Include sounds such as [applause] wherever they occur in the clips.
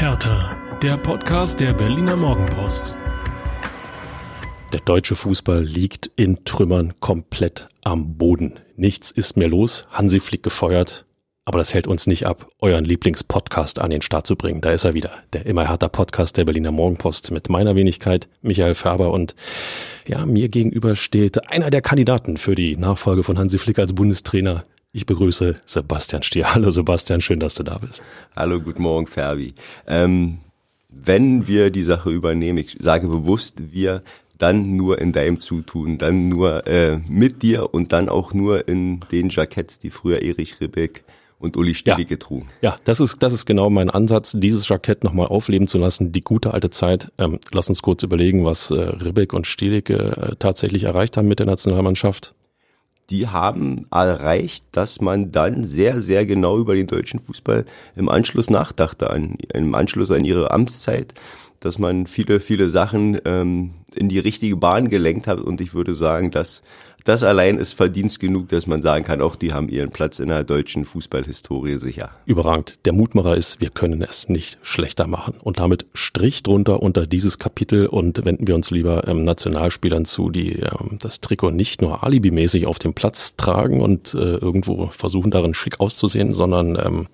Hertha, der Podcast der Berliner Morgenpost. Der deutsche Fußball liegt in Trümmern komplett am Boden. Nichts ist mehr los. Hansi Flick gefeuert. Aber das hält uns nicht ab, euren Lieblingspodcast an den Start zu bringen. Da ist er wieder. Der immer härter Podcast der Berliner Morgenpost mit meiner Wenigkeit, Michael Färber. Und ja, mir gegenüber steht einer der Kandidaten für die Nachfolge von Hansi Flick als Bundestrainer. Ich begrüße Sebastian Stier. Hallo Sebastian, schön, dass du da bist. Hallo, guten Morgen, Ferbi. Ähm, wenn wir die Sache übernehmen, ich sage bewusst wir, dann nur in deinem Zutun, dann nur äh, mit dir und dann auch nur in den Jacketts, die früher Erich Ribbeck und Uli Stielicke ja. trugen. Ja, das ist, das ist genau mein Ansatz, dieses Jackett nochmal aufleben zu lassen, die gute alte Zeit. Ähm, lass uns kurz überlegen, was äh, Ribbeck und Stielicke äh, tatsächlich erreicht haben mit der Nationalmannschaft. Die haben erreicht, dass man dann sehr, sehr genau über den deutschen Fußball im Anschluss nachdachte, an, im Anschluss an ihre Amtszeit, dass man viele, viele Sachen ähm, in die richtige Bahn gelenkt hat. Und ich würde sagen, dass das allein ist Verdienst genug, dass man sagen kann, auch die haben ihren Platz in der deutschen Fußballhistorie sicher. Überragend. Der Mutmacher ist, wir können es nicht schlechter machen. Und damit Strich drunter unter dieses Kapitel und wenden wir uns lieber ähm, Nationalspielern zu, die ähm, das Trikot nicht nur alibimäßig auf dem Platz tragen und äh, irgendwo versuchen darin schick auszusehen, sondern ähm,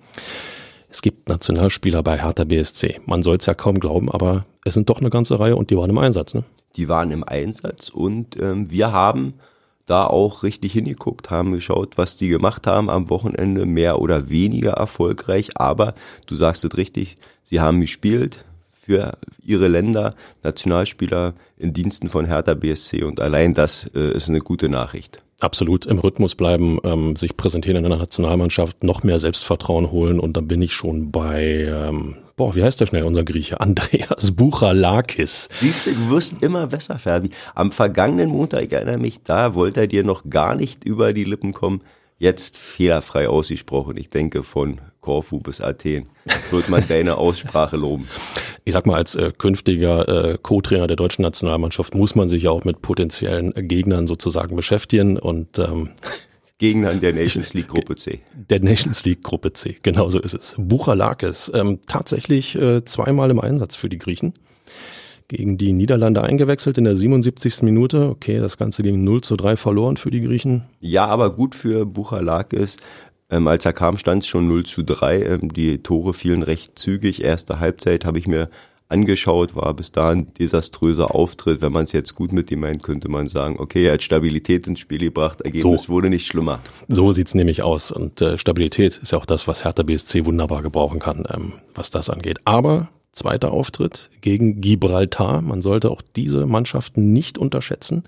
es gibt Nationalspieler bei Hertha BSC. Man soll es ja kaum glauben, aber es sind doch eine ganze Reihe und die waren im Einsatz. Ne? Die waren im Einsatz und ähm, wir haben da auch richtig hingeguckt, haben geschaut, was die gemacht haben am Wochenende, mehr oder weniger erfolgreich, aber du sagst es richtig, sie haben gespielt für ihre Länder, Nationalspieler in Diensten von Hertha BSC und allein das äh, ist eine gute Nachricht. Absolut im Rhythmus bleiben, ähm, sich präsentieren in der Nationalmannschaft, noch mehr Selbstvertrauen holen und dann bin ich schon bei ähm, boah, wie heißt der schnell, unser Grieche? [laughs] Andreas Buchalakis. Siehst du, du wirst immer besser, Ferbi. Am vergangenen Montag, ich erinnere mich, da wollte er dir noch gar nicht über die Lippen kommen. Jetzt fehlerfrei ausgesprochen. Ich denke, von Korfu bis Athen wird man deine Aussprache loben. Ich sag mal, als äh, künftiger äh, Co-Trainer der deutschen Nationalmannschaft muss man sich ja auch mit potenziellen Gegnern sozusagen beschäftigen und ähm, Gegnern der Nations League Gruppe C. Der Nations League Gruppe C, genau so ist es. Buchalakis, ähm, tatsächlich äh, zweimal im Einsatz für die Griechen. Gegen die Niederlande eingewechselt in der 77. Minute. Okay, das Ganze ging 0 zu 3 verloren für die Griechen. Ja, aber gut für Buchalakis. Ähm, als er kam, stand es schon 0 zu 3. Ähm, die Tore fielen recht zügig. Erste Halbzeit habe ich mir angeschaut, war bis dahin desaströser Auftritt. Wenn man es jetzt gut mit ihm meint, könnte man sagen, okay, er hat Stabilität ins Spiel gebracht, Ergebnis so. wurde nicht schlimmer. So sieht's nämlich aus. Und äh, Stabilität ist ja auch das, was Hertha BSC wunderbar gebrauchen kann, ähm, was das angeht. Aber zweiter Auftritt gegen Gibraltar. Man sollte auch diese Mannschaften nicht unterschätzen.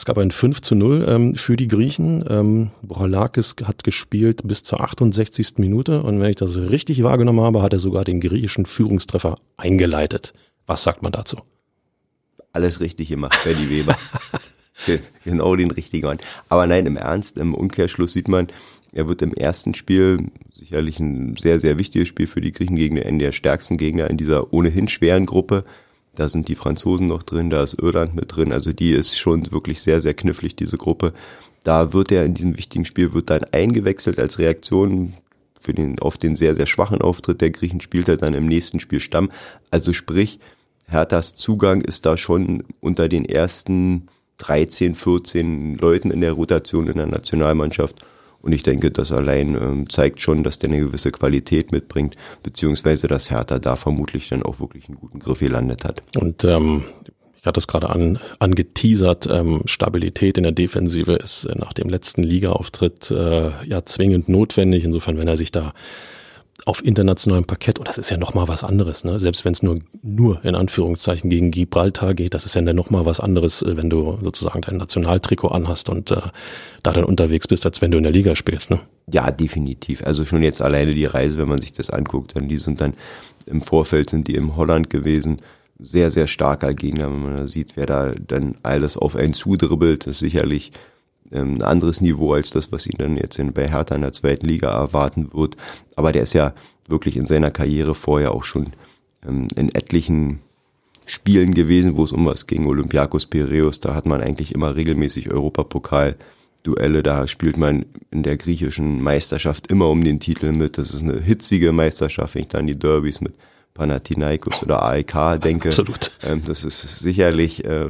Es gab ein 5 zu 0 ähm, für die Griechen. Ähm, Brolakis hat gespielt bis zur 68. Minute und wenn ich das richtig wahrgenommen habe, hat er sogar den griechischen Führungstreffer eingeleitet. Was sagt man dazu? Alles richtig gemacht, Benny Weber. [laughs] genau den richtigen Mann. Aber nein, im Ernst, im Umkehrschluss sieht man, er wird im ersten Spiel sicherlich ein sehr, sehr wichtiges Spiel für die Griechen gegen einen der stärksten Gegner in dieser ohnehin schweren Gruppe da sind die Franzosen noch drin, da ist Irland mit drin. Also die ist schon wirklich sehr, sehr knifflig, diese Gruppe. Da wird er in diesem wichtigen Spiel, wird dann eingewechselt als Reaktion für den, auf den sehr, sehr schwachen Auftritt der Griechen spielt er dann im nächsten Spiel Stamm. Also sprich, Herthas Zugang ist da schon unter den ersten 13, 14 Leuten in der Rotation in der Nationalmannschaft. Und ich denke, das allein ähm, zeigt schon, dass der eine gewisse Qualität mitbringt, beziehungsweise dass Hertha da vermutlich dann auch wirklich einen guten Griff gelandet hat. Und ähm, ich hatte es gerade an, angeteasert, ähm, Stabilität in der Defensive ist äh, nach dem letzten Ligaauftritt äh, ja zwingend notwendig. Insofern, wenn er sich da auf internationalem Parkett, und das ist ja nochmal was anderes, ne? selbst wenn es nur, nur in Anführungszeichen gegen Gibraltar geht, das ist ja nochmal was anderes, äh, wenn du sozusagen dein Nationaltrikot anhast und äh, da dann unterwegs bist, als wenn du in der Liga spielst. Ne? Ja, definitiv. Also schon jetzt alleine die Reise, wenn man sich das anguckt, dann die sind dann im Vorfeld sind die im Holland gewesen. Sehr, sehr starker Gegner, wenn man da sieht, wer da dann alles auf einen zudribbelt, ist sicherlich ähm, ein anderes Niveau als das, was ihn dann jetzt in, bei Hertha in der zweiten Liga erwarten wird. Aber der ist ja wirklich in seiner Karriere vorher auch schon ähm, in etlichen Spielen gewesen, wo es um was ging. Olympiakos Piraeus, da hat man eigentlich immer regelmäßig Europapokal. Duelle, da spielt man in der griechischen Meisterschaft immer um den Titel mit. Das ist eine hitzige Meisterschaft, wenn ich dann die Derbys mit Panathinaikos oder AEK denke, Absolut. Ähm, das ist sicherlich, äh,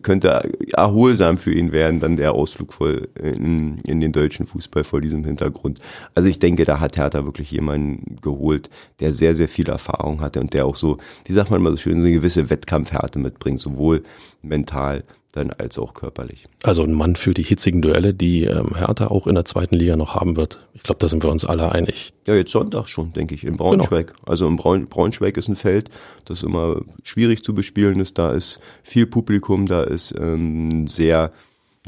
könnte erholsam für ihn werden, dann der Ausflug voll in, in den deutschen Fußball vor diesem Hintergrund. Also ich denke, da hat Hertha wirklich jemanden geholt, der sehr, sehr viel Erfahrung hatte und der auch so, wie sagt man mal so schön, so eine gewisse Wettkampfhärte mitbringt, sowohl mental dann als auch körperlich. Also ein Mann für die hitzigen Duelle, die ähm, Hertha auch in der zweiten Liga noch haben wird. Ich glaube, da sind wir uns alle einig. Ja, jetzt Sonntag schon, denke ich, in Braunschweig. Genau. Also in Braun Braunschweig ist ein Feld, das immer schwierig zu bespielen ist. Da ist viel Publikum, da ist ähm, sehr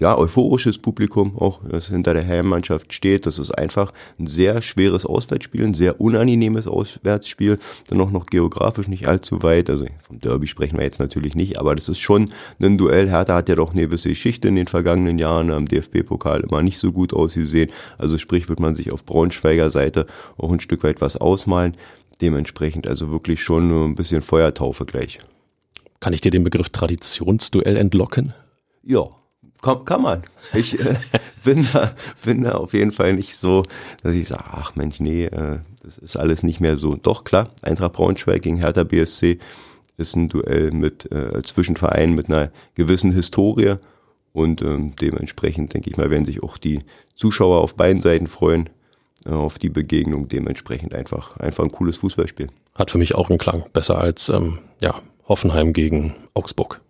ja, euphorisches Publikum auch, das hinter der Heimmannschaft steht. Das ist einfach ein sehr schweres Auswärtsspiel, ein sehr unangenehmes Auswärtsspiel, dann auch noch geografisch nicht allzu weit. Also vom Derby sprechen wir jetzt natürlich nicht, aber das ist schon ein Duell. Hertha hat ja doch eine gewisse Geschichte in den vergangenen Jahren am DFB-Pokal immer nicht so gut ausgesehen. Also sprich, wird man sich auf Braunschweiger Seite auch ein Stück weit was ausmalen. Dementsprechend also wirklich schon nur ein bisschen Feuertaufe gleich. Kann ich dir den Begriff Traditionsduell entlocken? Ja, kann, kann man. Ich äh, [laughs] bin, da, bin da auf jeden Fall nicht so, dass ich sage, ach Mensch, nee, äh, das ist alles nicht mehr so. Doch, klar, Eintracht Braunschweig gegen Hertha BSC ist ein Duell mit äh, Zwischenvereinen mit einer gewissen Historie und ähm, dementsprechend, denke ich mal, werden sich auch die Zuschauer auf beiden Seiten freuen äh, auf die Begegnung. Dementsprechend einfach, einfach ein cooles Fußballspiel. Hat für mich auch einen Klang. Besser als ähm, ja, Hoffenheim gegen Augsburg.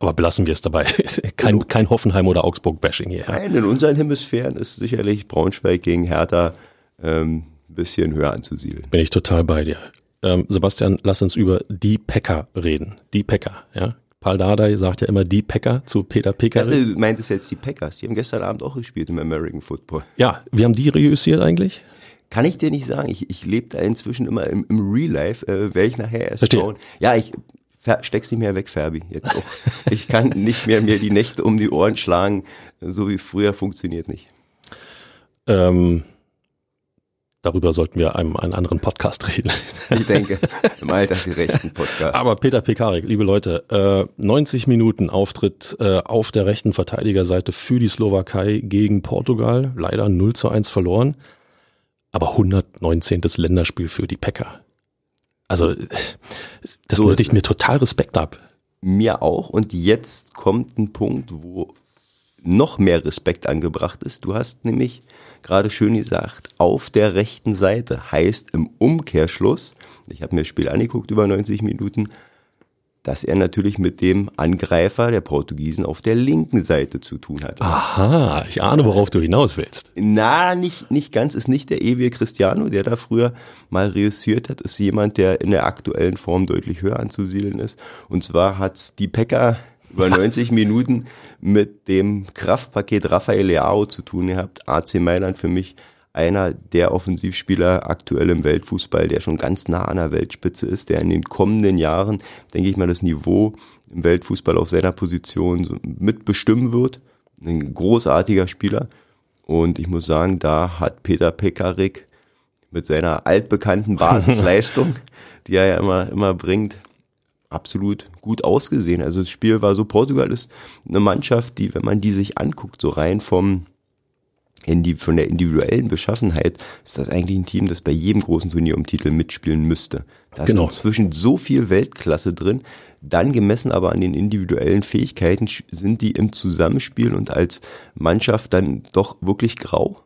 Aber belassen wir es dabei. [laughs] kein, kein Hoffenheim oder Augsburg-Bashing hier. Nein, in unseren Hemisphären ist sicherlich Braunschweig gegen Hertha ähm, ein bisschen höher anzusiedeln. Bin ich total bei dir. Ähm, Sebastian, lass uns über die Packer reden. Die Packer, ja. Paul Dardai sagt ja immer die Packer zu Peter Picker. Du meintest jetzt die Packers. Die haben gestern Abend auch gespielt im American Football. Ja, wie haben die reüssiert eigentlich? Kann ich dir nicht sagen. Ich, ich lebe da inzwischen immer im, im Real Life. Äh, werde ich nachher erst Verstehe. schauen. Ja, ich steck's nicht mehr weg, Ferbi. Jetzt auch. Ich kann nicht mehr mir die Nächte um die Ohren schlagen, so wie früher funktioniert nicht. Ähm, darüber sollten wir einem einen anderen Podcast reden. Ich denke, im altersgerechten Podcast. Aber Peter Pekarik, liebe Leute, äh, 90 Minuten Auftritt äh, auf der rechten Verteidigerseite für die Slowakei gegen Portugal. Leider 0 zu 1 verloren. Aber 119. Länderspiel für die Packer. Also, das so, ich mir total Respekt ab. Mir auch. Und jetzt kommt ein Punkt, wo noch mehr Respekt angebracht ist. Du hast nämlich gerade schön gesagt, auf der rechten Seite heißt im Umkehrschluss, ich habe mir das Spiel angeguckt über 90 Minuten, dass er natürlich mit dem Angreifer der Portugiesen auf der linken Seite zu tun hat. Aha, ich ahne, worauf du hinaus willst. Na, nicht, nicht ganz, ist nicht der ewige Cristiano, der da früher mal reüssiert hat, ist jemand, der in der aktuellen Form deutlich höher anzusiedeln ist. Und zwar hat's die Pekka über [laughs] 90 Minuten mit dem Kraftpaket Rafael Leao zu tun gehabt. AC Mailand für mich einer der Offensivspieler aktuell im Weltfußball, der schon ganz nah an der Weltspitze ist, der in den kommenden Jahren, denke ich mal, das Niveau im Weltfußball auf seiner Position mitbestimmen wird. Ein großartiger Spieler. Und ich muss sagen, da hat Peter Pekarik mit seiner altbekannten [laughs] Basisleistung, die er ja immer, immer bringt, absolut gut ausgesehen. Also das Spiel war so, Portugal ist eine Mannschaft, die, wenn man die sich anguckt, so rein vom, die, von der individuellen Beschaffenheit ist das eigentlich ein Team, das bei jedem großen Turnier um Titel mitspielen müsste. Da genau. ist inzwischen so viel Weltklasse drin. Dann gemessen aber an den individuellen Fähigkeiten sind die im Zusammenspiel und als Mannschaft dann doch wirklich grau.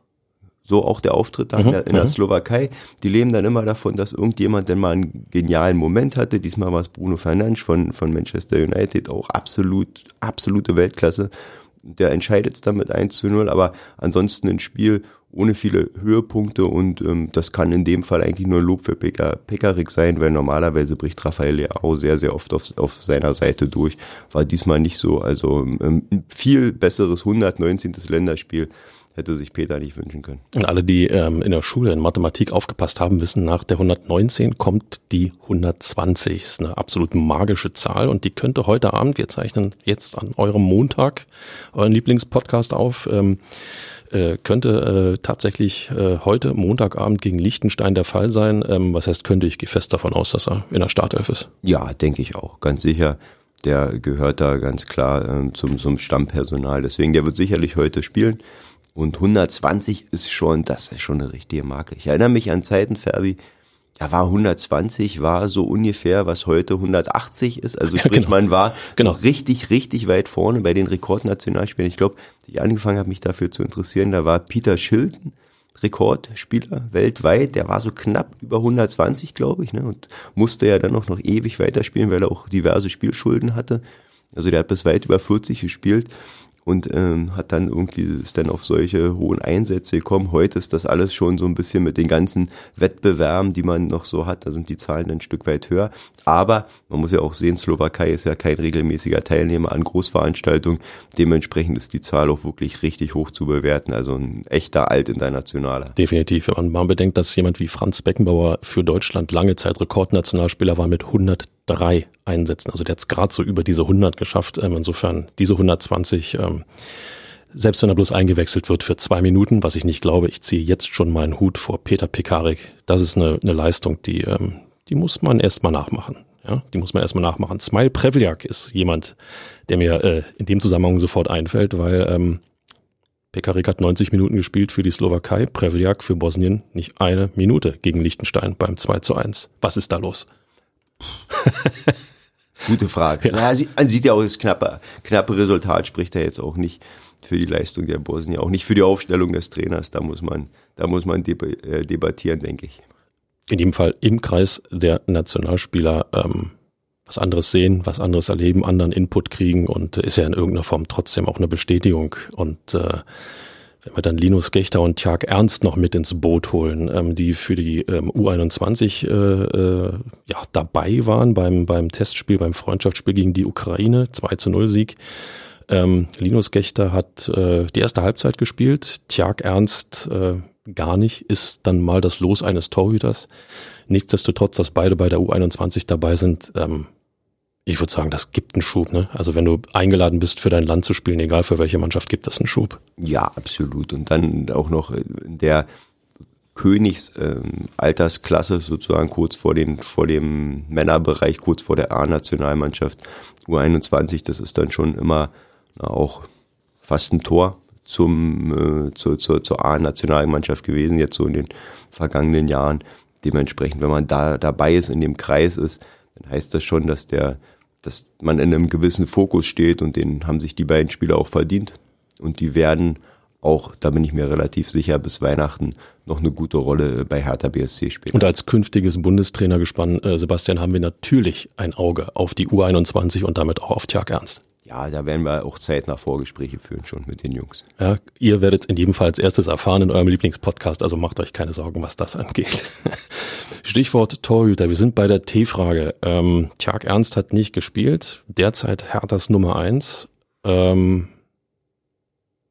So auch der Auftritt da mhm, in, der, in der mhm. Slowakei. Die leben dann immer davon, dass irgendjemand denn mal einen genialen Moment hatte. Diesmal war es Bruno Fernandes von, von Manchester United, auch absolut, absolute Weltklasse der entscheidet es dann mit 1 zu 0, aber ansonsten ein Spiel ohne viele Höhepunkte und ähm, das kann in dem Fall eigentlich nur Lob für Pekarik sein, weil normalerweise bricht Raphael Leao sehr, sehr oft auf, auf seiner Seite durch. War diesmal nicht so. Also ähm, ein viel besseres 119. Länderspiel hätte sich Peter nicht wünschen können. Und alle, die ähm, in der Schule in Mathematik aufgepasst haben, wissen, nach der 119 kommt die 120. Das ist eine absolut magische Zahl und die könnte heute Abend, wir zeichnen jetzt an eurem Montag euren Lieblingspodcast auf, ähm, äh, könnte äh, tatsächlich äh, heute Montagabend gegen Liechtenstein der Fall sein. Ähm, was heißt könnte? Ich gehe fest davon aus, dass er in der Startelf ist. Ja, denke ich auch, ganz sicher. Der gehört da ganz klar ähm, zum, zum Stammpersonal. Deswegen, der wird sicherlich heute spielen. Und 120 ist schon, das ist schon eine richtige Marke. Ich erinnere mich an Zeiten, Ferbi, ja, war 120, war so ungefähr, was heute 180 ist. Also Ja, sprich, genau. man war Genau. richtig, richtig weit vorne bei den Rekordnationalspielern. Ich glaube, ich angefangen habe, mich dafür zu interessieren, da war Peter Schilden Rekordspieler weltweit. Der war so knapp über 120, glaube ich, ne? und musste ja dann auch noch ewig weiterspielen, weil er auch diverse Spielschulden hatte. Also der hat bis weit über 40 gespielt und ähm, hat dann irgendwie ist dann auf solche hohen Einsätze gekommen. Heute ist das alles schon so ein bisschen mit den ganzen Wettbewerben, die man noch so hat, da sind die Zahlen ein Stück weit höher. Aber man muss ja auch sehen, Slowakei ist ja kein regelmäßiger Teilnehmer an Großveranstaltungen. Dementsprechend ist die Zahl auch wirklich richtig hoch zu bewerten. Also ein echter Altinternationaler. Definitiv. Wenn man bedenkt, dass jemand wie Franz Beckenbauer für Deutschland lange Zeit Rekordnationalspieler war mit 103 Einsätzen. Also der hat es gerade so über diese 100 geschafft. Ähm, Insofern diese 120, ähm, selbst wenn er bloß eingewechselt wird für zwei Minuten, was ich nicht glaube, ich ziehe jetzt schon meinen Hut vor Peter Pekarik. Das ist eine, eine Leistung, die, ähm, die muss man erstmal nachmachen. Ja, die muss man erstmal nachmachen. Smile Prevljak ist jemand, der mir äh, in dem Zusammenhang sofort einfällt, weil ähm, Pekarik hat 90 Minuten gespielt für die Slowakei, Prevljak für Bosnien nicht eine Minute gegen Liechtenstein beim 2 zu 1. Was ist da los? [laughs] Gute Frage. Ja. Na, man sieht ja auch das knappe, knappe Resultat, spricht er jetzt auch nicht für die Leistung der Bosnier, auch nicht für die Aufstellung des Trainers. Da muss man, da muss man äh, debattieren, denke ich. In jedem Fall im Kreis der Nationalspieler ähm, was anderes sehen, was anderes erleben, anderen Input kriegen und äh, ist ja in irgendeiner Form trotzdem auch eine Bestätigung. Und äh, wenn wir dann Linus Gechter und Tjag Ernst noch mit ins Boot holen, ähm, die für die ähm, U21 äh, äh, ja, dabei waren beim, beim Testspiel, beim Freundschaftsspiel gegen die Ukraine, 2 zu 0 Sieg. Ähm, Linus Gechter hat äh, die erste Halbzeit gespielt, Tjag Ernst äh, gar nicht, ist dann mal das Los eines Torhüters. Nichtsdestotrotz, dass beide bei der U21 dabei sind, ähm, ich würde sagen, das gibt einen Schub. Ne? Also wenn du eingeladen bist, für dein Land zu spielen, egal für welche Mannschaft, gibt das einen Schub. Ja, absolut. Und dann auch noch in der Königsaltersklasse ähm, sozusagen kurz vor, den, vor dem Männerbereich, kurz vor der A-Nationalmannschaft U21, das ist dann schon immer na, auch fast ein Tor zum, äh, zur, zur, zur A-Nationalmannschaft gewesen, jetzt so in den vergangenen Jahren. Dementsprechend, wenn man da dabei ist, in dem Kreis ist, dann heißt das schon, dass der, dass man in einem gewissen Fokus steht und den haben sich die beiden Spieler auch verdient. Und die werden auch, da bin ich mir relativ sicher, bis Weihnachten noch eine gute Rolle bei Hertha BSC spielen. Und als künftiges Bundestrainergespann, äh, Sebastian, haben wir natürlich ein Auge auf die U21 und damit auch auf Tjag Ernst. Ja, da werden wir auch zeitnah Vorgespräche führen schon mit den Jungs. Ja, ihr werdet in jedem Fall als erstes erfahren in eurem Lieblingspodcast, also macht euch keine Sorgen, was das [laughs] angeht. Stichwort Torhüter, wir sind bei der T-Frage. Ähm, Tjag Ernst hat nicht gespielt, derzeit Herthas Nummer eins. Ähm,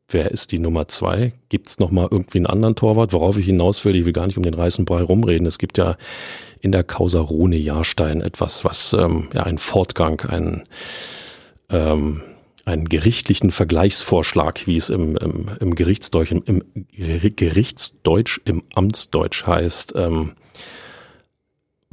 wer ist die Nummer zwei? Gibt's noch mal irgendwie einen anderen Torwart? Worauf ich hinaus will, ich will gar nicht um den heißen Brei rumreden. Es gibt ja in der Causa Rune Jahrstein etwas, was ähm, ja ein Fortgang, ein ähm, einen gerichtlichen Vergleichsvorschlag, wie es im, im, im Gerichtsdeutsch, im, im Gerichtsdeutsch, im Amtsdeutsch heißt. Ähm,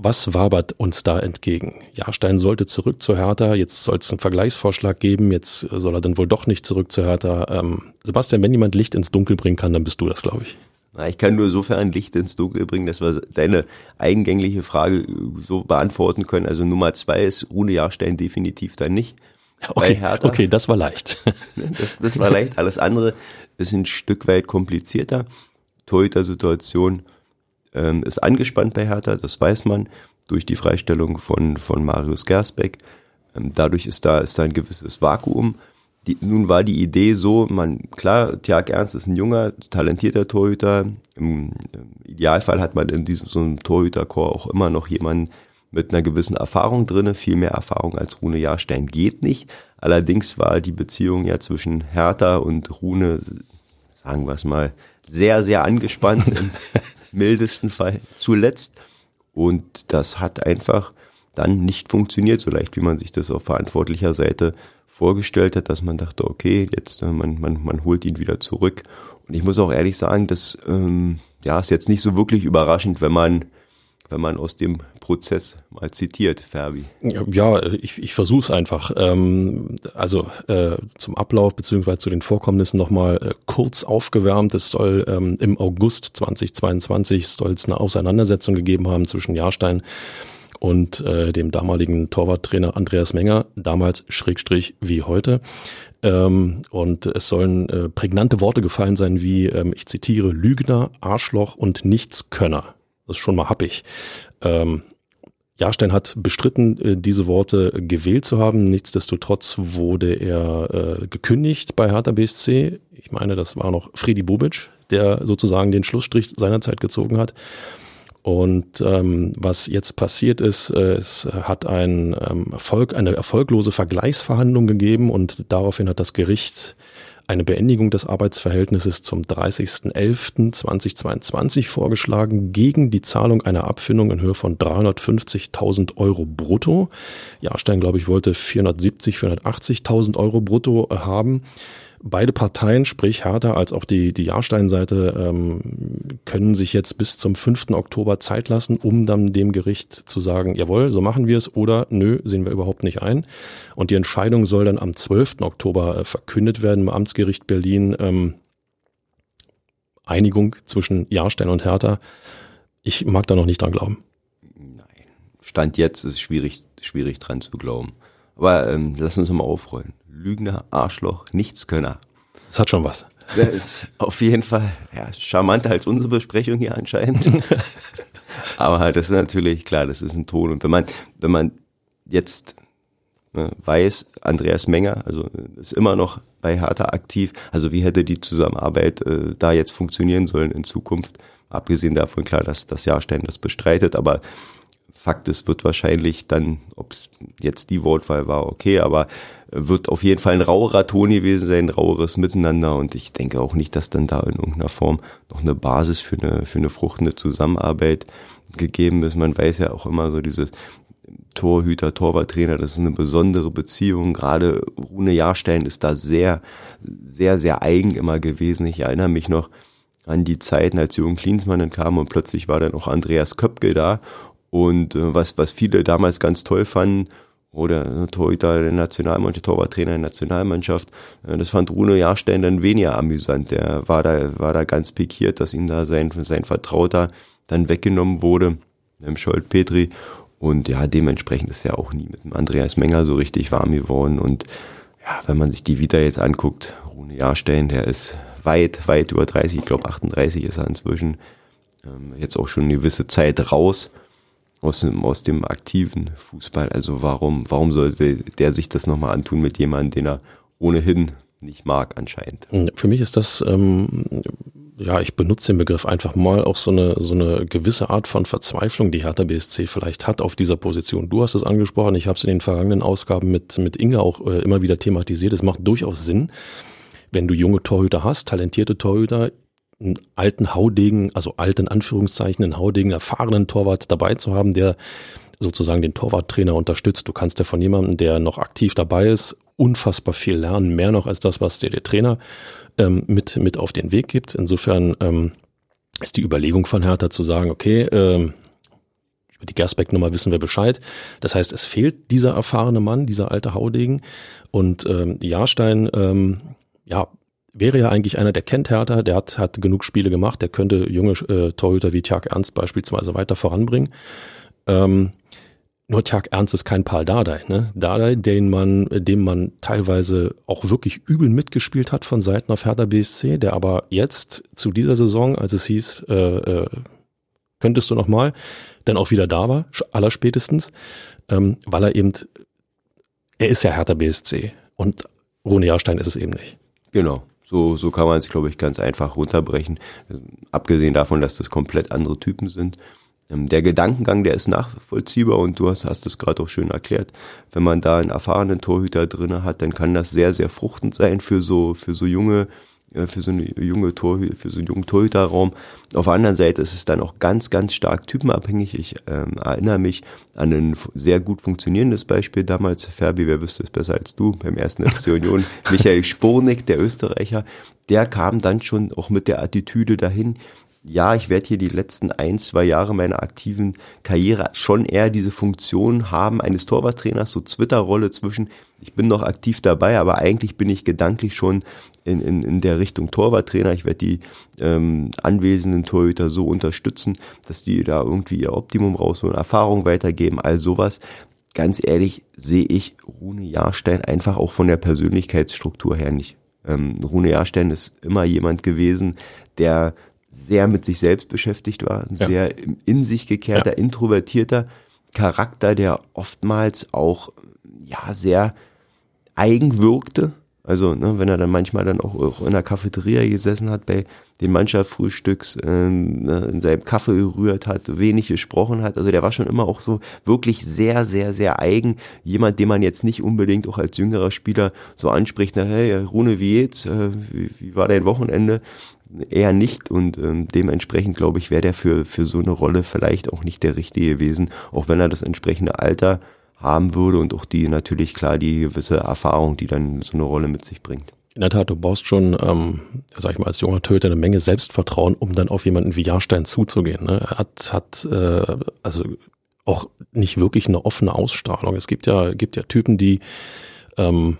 was wabert uns da entgegen? Jahrstein sollte zurück zu Hertha, jetzt soll es einen Vergleichsvorschlag geben, jetzt soll er dann wohl doch nicht zurück zu Hertha. Ähm, Sebastian, wenn jemand Licht ins Dunkel bringen kann, dann bist du das, glaube ich. Ich kann nur sofern Licht ins Dunkel bringen, dass wir deine eigengängliche Frage so beantworten können. Also Nummer zwei ist Rune Jahrstein definitiv dann nicht. Okay, bei Hertha. okay, das war leicht. [laughs] Das, das war leicht. Alles andere ist ein Stück weit komplizierter. Torhüter-Situation ähm, ist angespannt bei Hertha, das weiß man, durch die Freistellung von, von Marius Gersbeck. Ähm, dadurch ist da, ist da ein gewisses Vakuum. Die, nun war die Idee so, man, klar, Tjag Ernst ist ein junger, talentierter Torhüter. Im, im Idealfall hat man in diesem so einem Torhüterchor auch immer noch jemanden mit einer gewissen Erfahrung drinne. Viel mehr Erfahrung als Rune Jahrstein geht nicht. Allerdings war die Beziehung ja zwischen Hertha und Rune, sagen wir es mal, sehr, sehr angespannt im [laughs] mildesten Fall zuletzt. Und das hat einfach dann nicht funktioniert, so leicht wie man sich das auf verantwortlicher Seite vorgestellt hat, dass man dachte, okay, jetzt äh, man, man, man holt ihn wieder zurück. Und ich muss auch ehrlich sagen, das ähm, ja, ist jetzt nicht so wirklich überraschend, wenn man wenn man aus dem Prozess mal zitiert, Ferbi? Ja, ich, ich versuche es einfach. Ähm, also äh, zum Ablauf beziehungsweise zu den Vorkommnissen nochmal äh, kurz aufgewärmt. Es soll ähm, im August 2022 soll es eine Auseinandersetzung gegeben haben zwischen Jahrstein und äh, dem damaligen Torwarttrainer Andreas Menger, damals Schrägstrich wie heute. Ähm, und es sollen äh, prägnante Worte gefallen sein wie, ähm, ich zitiere, Lügner, Arschloch und Nichtskönner. Das ist schon mal happig. Ähm, Jahrstein hat bestritten, äh, diese Worte gewählt zu haben. Nichtsdestotrotz wurde er äh, gekündigt bei Hertha BSC. Ich meine, das war noch Fredi Bubic, der sozusagen den Schlussstrich seinerzeit gezogen hat. Und ähm, was jetzt passiert ist, äh, es hat ein ähm, Erfolg, eine erfolglose Vergleichsverhandlung gegeben und daraufhin hat das Gericht eine Beendigung des Arbeitsverhältnisses zum 30.11.2022 vorgeschlagen gegen die Zahlung einer Abfindung in Höhe von 350.000 Euro brutto. Jahrstein, glaube ich, wollte 470, 480.000 Euro brutto haben. Beide Parteien, sprich Hertha als auch die, die Jahrstein-Seite, ähm, können sich jetzt bis zum 5. Oktober Zeit lassen, um dann dem Gericht zu sagen, jawohl, so machen wir es oder nö, sehen wir überhaupt nicht ein. Und die Entscheidung soll dann am 12. Oktober äh, verkündet werden im Amtsgericht Berlin. Ähm, Einigung zwischen Jahrstein und Hertha. Ich mag da noch nicht dran glauben. Nein. Stand jetzt ist schwierig, schwierig dran zu glauben. Aber ähm, lass uns mal aufrollen. Lügner, Arschloch, Nichtskönner. Das hat schon was. Das ist auf jeden Fall ja, charmanter als unsere Besprechung hier anscheinend. [laughs] Aber das ist natürlich klar, das ist ein Ton. Und wenn man, wenn man jetzt ne, weiß, Andreas Menger, also ist immer noch bei Hertha aktiv, also wie hätte die Zusammenarbeit äh, da jetzt funktionieren sollen in Zukunft? Abgesehen davon, klar, dass das Jahrstein das bestreitet, aber Fakt ist, wird wahrscheinlich dann, ob es jetzt die Wortwahl war, okay, aber wird auf jeden Fall ein rauerer Ton gewesen sein, ein raueres Miteinander und ich denke auch nicht, dass dann da in irgendeiner Form noch eine Basis für eine, für eine fruchtende Zusammenarbeit gegeben ist. Man weiß ja auch immer so dieses Torhüter, Torwarttrainer, das ist eine besondere Beziehung. Gerade Rune Jahrstein ist da sehr, sehr, sehr eigen immer gewesen. Ich erinnere mich noch an die Zeiten, als Jürgen Klinsmann dann kam und plötzlich war dann auch Andreas Köpke da und äh, was, was viele damals ganz toll fanden, oder Torhüter der Nationalmannschaft, Torwarttrainer der Nationalmannschaft. Äh, das fand Bruno Jahrstein dann weniger amüsant. Der war da, war da ganz pikiert, dass ihm da sein, sein Vertrauter dann weggenommen wurde, im Scholt Petri. Und ja, dementsprechend ist er auch nie mit dem Andreas Menger so richtig warm geworden. Und ja, wenn man sich die wieder jetzt anguckt, Rune Jahrstein, der ist weit, weit über 30, ich glaube 38 ist er inzwischen, ähm, jetzt auch schon eine gewisse Zeit raus aus dem, aus dem aktiven Fußball. Also warum, warum sollte der sich das nochmal antun mit jemandem, den er ohnehin nicht mag anscheinend? Für mich ist das, ähm, ja, ich benutze den Begriff einfach mal auch so eine, so eine gewisse Art von Verzweiflung, die Hertha BSC vielleicht hat auf dieser Position. Du hast es angesprochen, ich habe es in den vergangenen Ausgaben mit, mit Inge auch äh, immer wieder thematisiert. Es macht durchaus Sinn, wenn du junge Torhüter hast, talentierte Torhüter, einen alten Haudegen, also alten Anführungszeichen, einen Haudegen, erfahrenen Torwart dabei zu haben, der sozusagen den Torwarttrainer unterstützt. Du kannst ja von jemandem, der noch aktiv dabei ist, unfassbar viel lernen, mehr noch als das, was dir der Trainer ähm, mit, mit auf den Weg gibt. Insofern ähm, ist die Überlegung von Hertha zu sagen, okay, ähm, über die Gersbeck-Nummer wissen wir Bescheid. Das heißt, es fehlt dieser erfahrene Mann, dieser alte Haudegen. Und ähm, Jahrstein, ähm, ja, wäre ja eigentlich einer, der kennt Hertha, der hat, hat genug Spiele gemacht, der könnte junge äh, Torhüter wie Tjag Ernst beispielsweise weiter voranbringen. Ähm, nur Tjag Ernst ist kein Paul Dardai, ne? Dardai, den man, dem man teilweise auch wirklich übel mitgespielt hat von Seiten auf Hertha BSC, der aber jetzt zu dieser Saison, als es hieß, äh, äh, könntest du noch mal, dann auch wieder da war, allerspätestens, ähm, weil er eben, er ist ja Hertha BSC und Rune Jahrstein ist es eben nicht. Genau. So, so kann man es, glaube ich, ganz einfach runterbrechen. Abgesehen davon, dass das komplett andere Typen sind. Ähm, der Gedankengang, der ist nachvollziehbar und du hast, hast es gerade auch schön erklärt. Wenn man da einen erfahrenen Torhüter drinne hat, dann kann das sehr, sehr fruchtend sein für so, für so junge für so eine junge Torhüter, für so einen jungen Torhüterraum. Auf der anderen Seite ist es dann auch ganz, ganz stark typenabhängig. Ich ähm, erinnere mich an ein sehr gut funktionierendes Beispiel damals. Ferbi, wer wüsste es besser als du beim ersten FC Union? [laughs] Michael Spornik, der Österreicher, der kam dann schon auch mit der Attitüde dahin, ja, ich werde hier die letzten ein, zwei Jahre meiner aktiven Karriere schon eher diese Funktion haben eines Torwarttrainers, so Twitter-Rolle zwischen, ich bin noch aktiv dabei, aber eigentlich bin ich gedanklich schon in, in, in der Richtung Torwarttrainer. Ich werde die ähm, anwesenden Torhüter so unterstützen, dass die da irgendwie ihr Optimum rausholen, Erfahrung weitergeben, all sowas. Ganz ehrlich sehe ich Rune Jahrstein einfach auch von der Persönlichkeitsstruktur her nicht. Ähm, Rune Jahrstein ist immer jemand gewesen, der sehr mit sich selbst beschäftigt war, ein ja. sehr in sich gekehrter, ja. introvertierter Charakter, der oftmals auch ja sehr eigen wirkte. Also, ne, wenn er dann manchmal dann auch, auch in der Cafeteria gesessen hat, bei den Mannschaftsfrühstücks ne, in seinem Kaffee gerührt hat, wenig gesprochen hat. Also der war schon immer auch so wirklich sehr, sehr, sehr eigen. Jemand, den man jetzt nicht unbedingt auch als jüngerer Spieler so anspricht, na hey, Rune, wie geht's? Äh, wie, wie war dein Wochenende? Eher nicht und ähm, dementsprechend glaube ich, wäre der für, für so eine Rolle vielleicht auch nicht der richtige gewesen, auch wenn er das entsprechende Alter haben würde und auch die natürlich klar die gewisse Erfahrung, die dann so eine Rolle mit sich bringt. In der Tat, du brauchst schon, ähm, sag ich mal, als junger Töter eine Menge Selbstvertrauen, um dann auf jemanden wie Jahrstein zuzugehen. Ne? Er hat, hat äh, also auch nicht wirklich eine offene Ausstrahlung. Es gibt ja, gibt ja Typen, die ähm,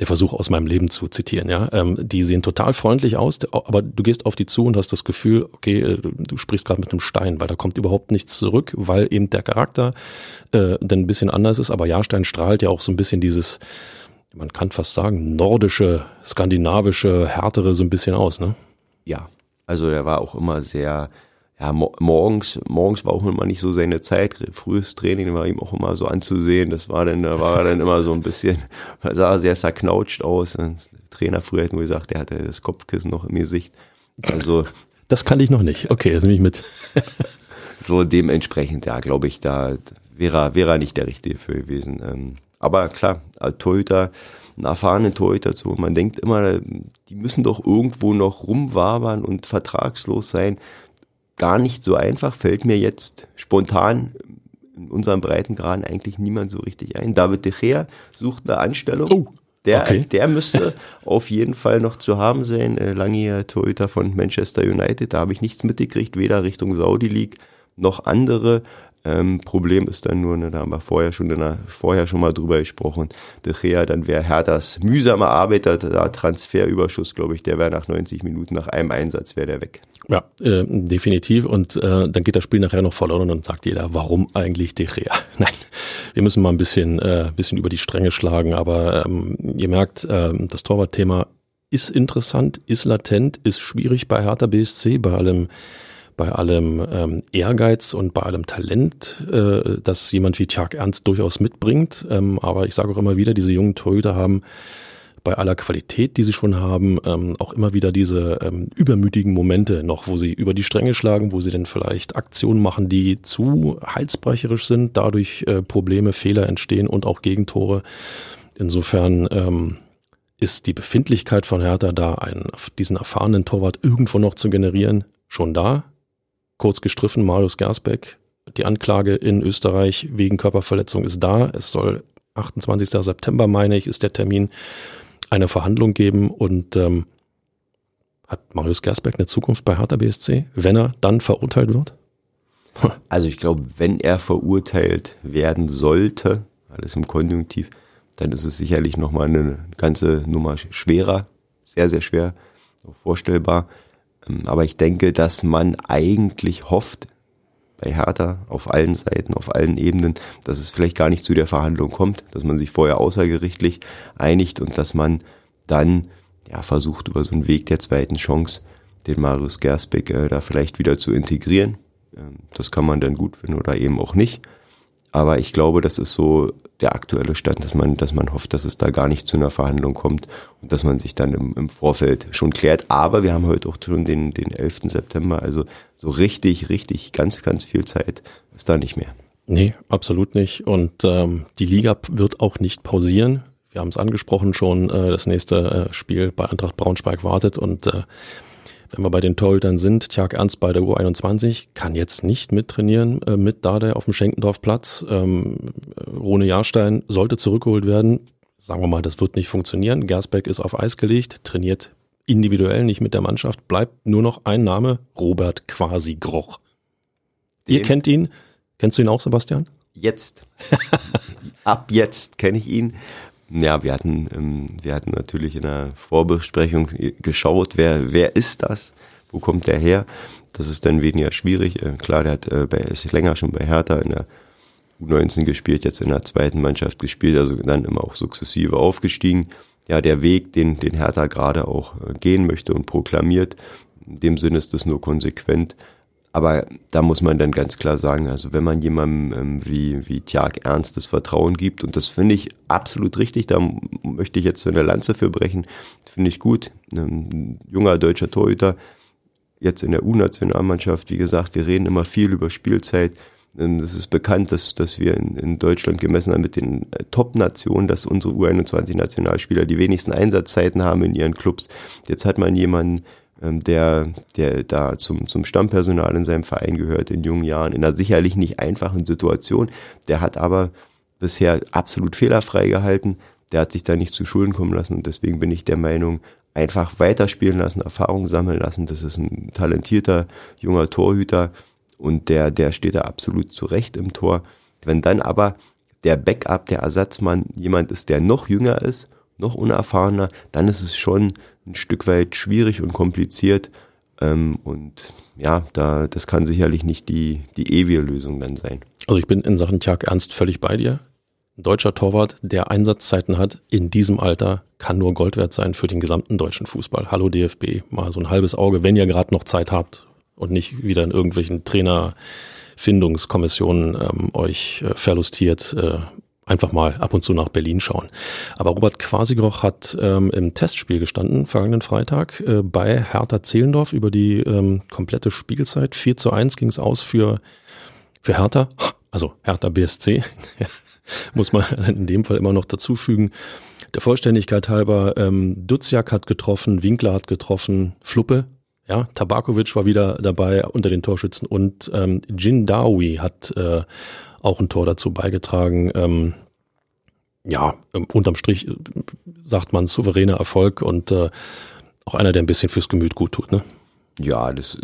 der Versuch aus meinem Leben zu zitieren, ja. Ähm, die sehen total freundlich aus, aber du gehst auf die zu und hast das Gefühl, okay, äh, du, sprichst gerade mit einem Stein, weil da kommt überhaupt nichts zurück, weil eben der Charakter äh, dann ein bisschen anders ist, aber Jahrstein strahlt ja auch so ein bisschen dieses, man kann fast sagen, nordische, skandinavische, härtere so ein bisschen aus, ne? Ja, also er war auch immer sehr ja, morgens, morgens war auch immer nicht so seine Zeit. Frühes Training war ihm auch immer so anzusehen. Das war dann, da war er dann immer so ein bisschen, [laughs] sah sehr zerknautscht aus. Und der Trainer früher hat nur gesagt, der hatte das Kopfkissen noch im Gesicht. Also. Das kann ich noch nicht. Okay, jetzt nehme ich mit. [laughs] so dementsprechend, ja, glaube ich, da wäre, wäre er nicht der Richtige für gewesen. Ähm, aber klar, Torhüter, ein erfahrener Torhüter zu. Man denkt immer, die müssen doch irgendwo noch rumwabern und vertragslos sein gar nicht so einfach, fällt mir jetzt spontan in unserem Breitengraden eigentlich niemand so richtig ein. David De Gea sucht eine Anstellung. Oh. Der, okay. der müsste [laughs] auf jeden Fall noch zu haben sein. Äh, langjähriger Torhüter von Manchester United. Da habe ich nichts mitgekriegt, weder Richtung Saudi League noch andere. Ähm, Problem ist dann nur, ne, da haben wir vorher schon, der, vorher schon mal drüber gesprochen, De Gea, dann wäre Herthas mühsame Arbeiter, da Transferüberschuss, glaube ich, der wäre nach 90 Minuten, nach einem Einsatz wäre der weg. Ja, äh, definitiv. Und äh, dann geht das Spiel nachher noch verloren und dann sagt jeder, warum eigentlich De Gea? [laughs] Nein, wir müssen mal ein bisschen, äh, bisschen über die Stränge schlagen. Aber ähm, ihr merkt, äh, das Torwartthema ist interessant, ist latent, ist schwierig bei Hertha BSC, bei allem bei allem ähm, Ehrgeiz und bei allem Talent, äh, das jemand wie Tjag Ernst durchaus mitbringt. Ähm, aber ich sage auch immer wieder, diese jungen Torhüter haben bei aller Qualität, die sie schon haben, ähm, auch immer wieder diese ähm, übermütigen Momente noch, wo sie über die Stränge schlagen, wo sie dann vielleicht Aktionen machen, die zu halsbrecherisch sind, dadurch äh, Probleme, Fehler entstehen und auch Gegentore. Insofern ähm, ist die Befindlichkeit von Hertha da, einen, diesen erfahrenen Torwart irgendwo noch zu generieren, schon da kurz gestriffen, Marius Gersbeck. Die Anklage in Österreich wegen Körperverletzung ist da. Es soll 28. September, meine ich, ist der Termin, eine Verhandlung geben und ähm, hat Marius Gersbeck eine Zukunft bei Hertha BSC, wenn er dann verurteilt wird? [laughs] Also ich glaube, wenn er verurteilt werden sollte, alles im Konjunktiv, dann ist es sicherlich nochmal eine ganze Nummer schwerer, sehr, sehr schwer vorstellbar. Ähm, aber ich denke, dass man eigentlich hofft, bei Hertha auf allen Seiten, auf allen Ebenen, dass es vielleicht gar nicht zu der Verhandlung kommt, dass man sich vorher außergerichtlich einigt und dass man dann ja, versucht, über so einen Weg der zweiten Chance den Marius Gersbeck äh, da vielleicht wieder zu integrieren. Ähm, das kann man dann gut finden oder eben auch nicht. Aber ich glaube, das ist so der aktuelle Stand, dass man, dass man hofft, dass es da gar nicht zu einer Verhandlung kommt und dass man sich dann im, im Vorfeld schon klärt. Aber wir haben heute auch schon den, den 11. September, also so richtig, richtig ganz, ganz viel Zeit ist da nicht mehr. Nee, absolut nicht. Und ähm, die Liga wird auch nicht pausieren. Wir haben es angesprochen schon, äh, das nächste äh, Spiel bei Eintracht Braunschweig wartet und äh, wenn wir bei den Torhütern sind, Tjag Ernst bei der U21 kann jetzt nicht mittrainieren äh, mit Dade auf dem Schenkendorfplatz. Ähm, Rune Jahrstein sollte zurückgeholt werden. Sagen wir mal, das wird nicht funktionieren. Gersbeck ist auf Eis gelegt, trainiert individuell, nicht mit der Mannschaft, bleibt nur noch ein Name, Robert Quasi Groch. Ihr kennt ihn. Kennst du ihn auch, Sebastian? Jetzt. [laughs] Ab jetzt kenne ich ihn. Ja, wir hatten, ähm, wir hatten natürlich in der Vorbesprechung geschaut, wer, wer ist das? Wo kommt der her? Das ist dann weniger schwierig. Äh, klar, der hat äh, bei, ist länger schon bei Hertha in der U19 gespielt, jetzt in der zweiten Mannschaft gespielt, also dann immer auch sukzessive aufgestiegen. Ja, der Weg, den, den Hertha gerade auch äh, gehen möchte und proklamiert, in dem Sinne ist das nur konsequent. Aber da muss man dann ganz klar sagen, also wenn man jemandem ähm, wie, wie Tjag ernstes Vertrauen gibt, und das finde ich absolut richtig, da möchte ich jetzt so eine Lanze für brechen, finde ich gut. Ein junger deutscher Torhüter, jetzt in der U-Nationalmannschaft, wie gesagt, wir reden immer viel über Spielzeit. Ähm, es ist bekannt, dass, dass wir in, in Deutschland gemessen haben mit den äh, Top-Nationen, dass unsere U21-Nationalspieler die wenigsten Einsatzzeiten haben in ihren Clubs. Jetzt hat man jemanden, ähm, der, der da zum, zum Stammpersonal in seinem Verein gehört in jungen Jahren, in einer sicherlich nicht einfachen Situation. Der hat aber bisher absolut fehlerfrei gehalten. Der hat sich da nicht zu Schulden kommen lassen und deswegen bin ich der Meinung, einfach weiterspielen lassen, Erfahrung sammeln lassen. Das ist ein talentierter junger Torhüter und der, der steht da absolut zurecht im Tor. Wenn dann aber der Backup, der Ersatzmann jemand ist, der noch jünger ist, noch unerfahrener, dann ist es schon ein Stück weit schwierig und kompliziert. Ähm, und ja, da, das kann sicherlich nicht die, die ewige Lösung dann sein. Also ich bin in Sachen Tjag Ernst völlig bei dir. Ein deutscher Torwart, der Einsatzzeiten hat, in diesem Alter, kann nur Gold wert sein für den gesamten deutschen Fußball. Hallo DFB, mal so ein halbes Auge, wenn ihr gerade noch Zeit habt und nicht wieder in irgendwelchen Trainerfindungskommissionen ähm, euch äh, verlustiert. Äh, einfach mal ab und zu nach Berlin schauen. Aber Robert Quasigroch hat ähm, im Testspiel gestanden, vergangenen Freitag, äh, bei Hertha Zehlendorf über die ähm, komplette Spielzeit. 4 zu 1 ging es aus für, für Hertha, also Hertha BSC, [laughs] muss man in dem Fall immer noch dazu fügen. Der Vollständigkeit halber, ähm, Duziak hat getroffen, Winkler hat getroffen, Fluppe, ja, Tabakovic war wieder dabei unter den Torschützen und ähm, Jindawi hat äh, auch ein Tor dazu beigetragen. Ähm, ja, ähm, unterm Strich äh, sagt man souveräner Erfolg und äh, auch einer, der ein bisschen fürs Gemüt gut tut, ne? Ja, das,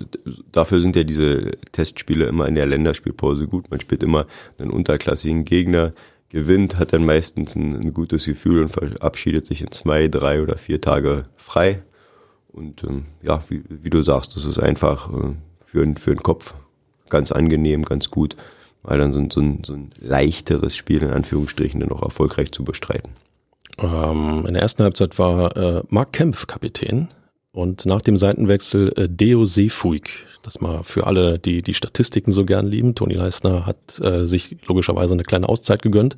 dafür sind ja diese Testspiele immer in der Länderspielpause gut. Man spielt immer einen unterklassigen Gegner, gewinnt, hat dann meistens ein, ein gutes Gefühl und verabschiedet sich in zwei, drei oder vier Tage frei. Und ähm, ja, wie, wie, du sagst, das ist einfach äh, für, für den Kopf ganz angenehm, ganz gut weil dann so ein, so ein, so ein leichteres Spiel in Anführungsstrichen dann auch erfolgreich zu bestreiten. Ähm, in der ersten Halbzeit war äh, Mark Kempf Kapitän und nach dem Seitenwechsel äh, Deo Seefuig. Das mal für alle, die die Statistiken so gern lieben. Toni Leisner hat äh, sich logischerweise eine kleine Auszeit gegönnt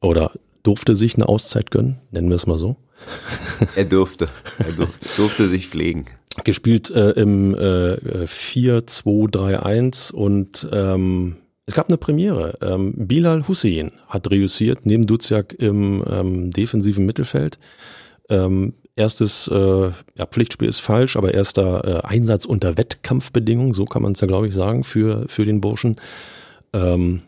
oder durfte sich eine Auszeit gönnen, nennen wir es mal so. [laughs] Er durfte, er durfte, durfte sich pflegen gespielt äh, im äh, 4-2-3-1 und ähm, es gab eine Premiere. Ähm, Bilal Hussein hat reüssiert, neben Duziak im ähm, defensiven Mittelfeld. Ähm, erstes äh, ja, Pflichtspiel ist falsch, aber erster äh, Einsatz unter Wettkampfbedingungen, so kann man es ja, glaube ich, sagen, für, für den Burschen. Ähm,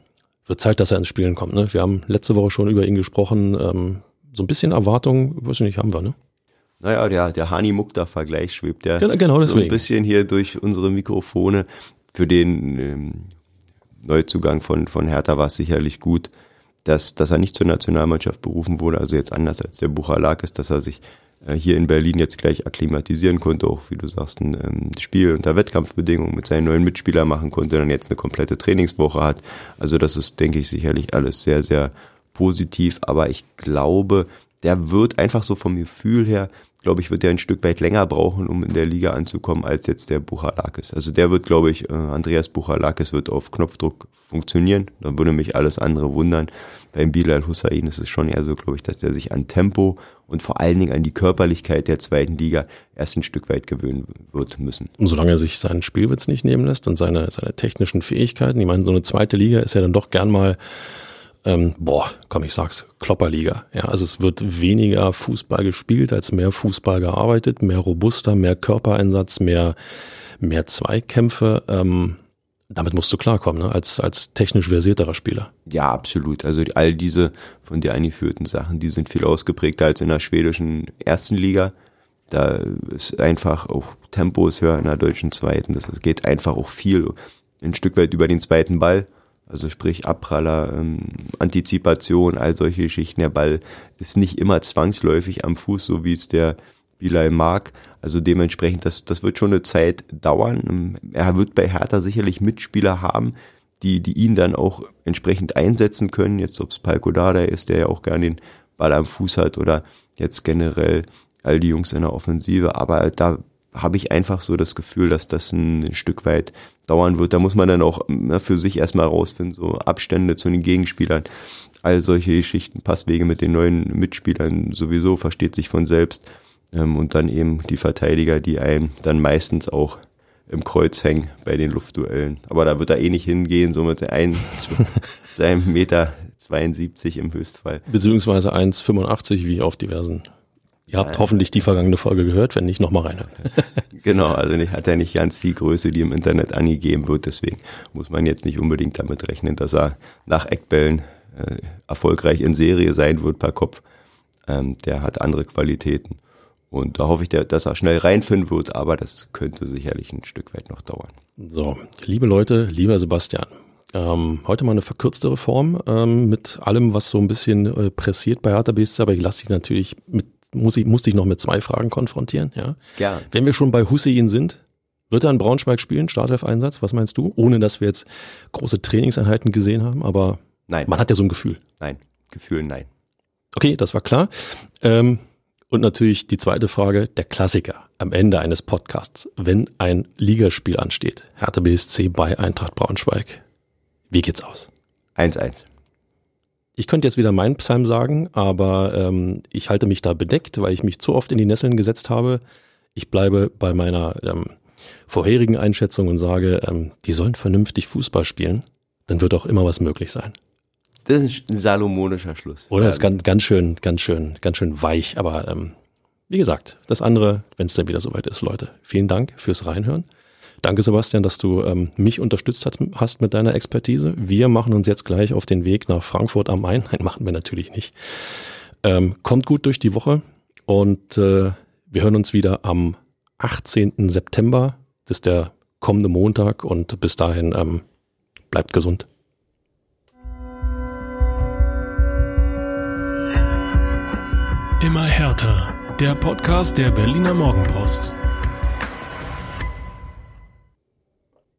wird Zeit, dass er ins Spielen kommt. Ne? Wir haben letzte Woche schon über ihn gesprochen. Ähm, so ein bisschen Erwartung, weiß ich nicht, haben wir, ne? Naja, der, der Hani-Mukta-Vergleich schwebt ja genau, genau so ein bisschen hier durch unsere Mikrofone. Für den ähm, Neuzugang von, von Hertha war es sicherlich gut, dass, dass er nicht zur Nationalmannschaft berufen wurde, also jetzt anders als der Buchalak ist, dass er sich äh, hier in Berlin jetzt gleich akklimatisieren konnte, auch wie du sagst, ein ähm, Spiel unter Wettkampfbedingungen mit seinen neuen Mitspielern machen konnte, dann jetzt eine komplette Trainingswoche hat. Also das ist, denke ich, sicherlich alles sehr, sehr positiv, aber ich glaube, der wird einfach so vom Gefühl her glaube ich, wird er ein Stück weit länger brauchen, um in der Liga anzukommen, als jetzt der Buchalakis. Also der wird, glaube ich, äh, Andreas Buchalakis wird auf Knopfdruck funktionieren. Da würde mich alles andere wundern. Beim Bilal Hussein ist es schon eher so, glaube ich, dass er sich an Tempo und vor allen Dingen an die Körperlichkeit der zweiten Liga erst ein Stück weit gewöhnen wird müssen. Und solange er sich seinen Spielwitz nicht nehmen lässt und seine, seine technischen Fähigkeiten, ich meine, so eine zweite Liga ist ja dann doch gern mal ähm, boah, komm, ich sag's, Klopperliga. Ja, also es wird weniger Fußball gespielt, als mehr Fußball gearbeitet, mehr robuster, mehr Körpereinsatz, mehr, mehr Zweikämpfe. Ähm, damit musst du klarkommen, ne? als, als technisch versierterer Spieler. Ja, absolut. Also all diese von dir eingeführten Sachen, die sind viel ausgeprägter als in der schwedischen ersten Liga. Da ist einfach auch Tempo ist höher in der deutschen Zweiten. Das geht einfach auch viel ein Stück weit über den zweiten Ball. Also sprich Abpraller, ähm, Antizipation, all solche Geschichten. Der Ball ist nicht immer zwangsläufig am Fuß, so wie es der Bilal mag. Also dementsprechend, das, das wird schon eine Zeit dauern. Er wird bei Hertha sicherlich Mitspieler haben, die, die ihn dann auch entsprechend einsetzen können. Jetzt ob es Palko Dada ist, der ja auch gerne den Ball am Fuß hat oder jetzt generell all die Jungs in der Offensive. Aber da habe ich einfach so das Gefühl, dass das ein Stück weit dauern wird. Da muss man dann auch na, für sich erstmal rausfinden, so Abstände zu den Gegenspielern, all solche Geschichten, Passwege mit den neuen Mitspielern sowieso, versteht sich von selbst. Ähm, und dann eben die Verteidiger, die einem dann meistens auch im Kreuz hängen bei den Luftduellen. Aber da wird er eh nicht hingehen, so mit ein, [laughs] seinem Meter 72 im Höchstfall. Beziehungsweise 1,85 wie auf diversen Ihr habt hoffentlich die vergangene Folge gehört, wenn nicht, nochmal reinhören. [laughs] genau, also nicht, hat er nicht ganz die Größe, die im Internet angegeben wird. Deswegen muss man jetzt nicht unbedingt damit rechnen, dass er nach Eckbällen äh, erfolgreich in Serie sein wird per Kopf. Ähm, der hat andere Qualitäten. Und da hoffe ich, dass er schnell reinfinden wird, aber das könnte sicherlich ein Stück weit noch dauern. So, liebe Leute, lieber Sebastian, ähm, heute mal eine verkürztere Form ähm, mit allem, was so ein bisschen äh, pressiert bei Hertha BSC, aber ich lasse dich natürlich mit muss ich, musste ich noch mit zwei Fragen konfrontieren. Ja. Gern. Wenn wir schon bei Hussein sind, wird er in Braunschweig spielen, Startelf-Einsatz? Was meinst du? Ohne, dass wir jetzt große Trainingseinheiten gesehen haben, aber nein. man hat ja so ein Gefühl. Nein, Gefühl nein. Okay, das war klar. Ähm, und natürlich die zweite Frage, der Klassiker am Ende eines Podcasts. Wenn ein Ligaspiel ansteht, Hertha BSC bei Eintracht Braunschweig, wie geht's aus? 1-1. Ich könnte jetzt wieder meinen Psalm sagen, aber ähm, ich halte mich da bedeckt, weil ich mich zu oft in die Nesseln gesetzt habe. Ich bleibe bei meiner ähm, vorherigen Einschätzung und sage, ähm, die sollen vernünftig Fußball spielen, dann wird auch immer was möglich sein. Das ist ein salomonischer Schluss. Oder ist ganz, ganz schön, ganz schön, ganz schön weich. Aber ähm, wie gesagt, das andere, wenn es dann wieder soweit ist, Leute. Vielen Dank fürs Reinhören. Danke, Sebastian, dass du ähm, mich unterstützt hast mit deiner Expertise. Wir machen uns jetzt gleich auf den Weg nach Frankfurt am Main. [laughs] Nein, machen wir natürlich nicht. Ähm, kommt gut durch die Woche und äh, wir hören uns wieder am 18. September. Das ist der kommende Montag und bis dahin ähm, bleibt gesund. Immer härter. Der Podcast der Berliner Morgenpost.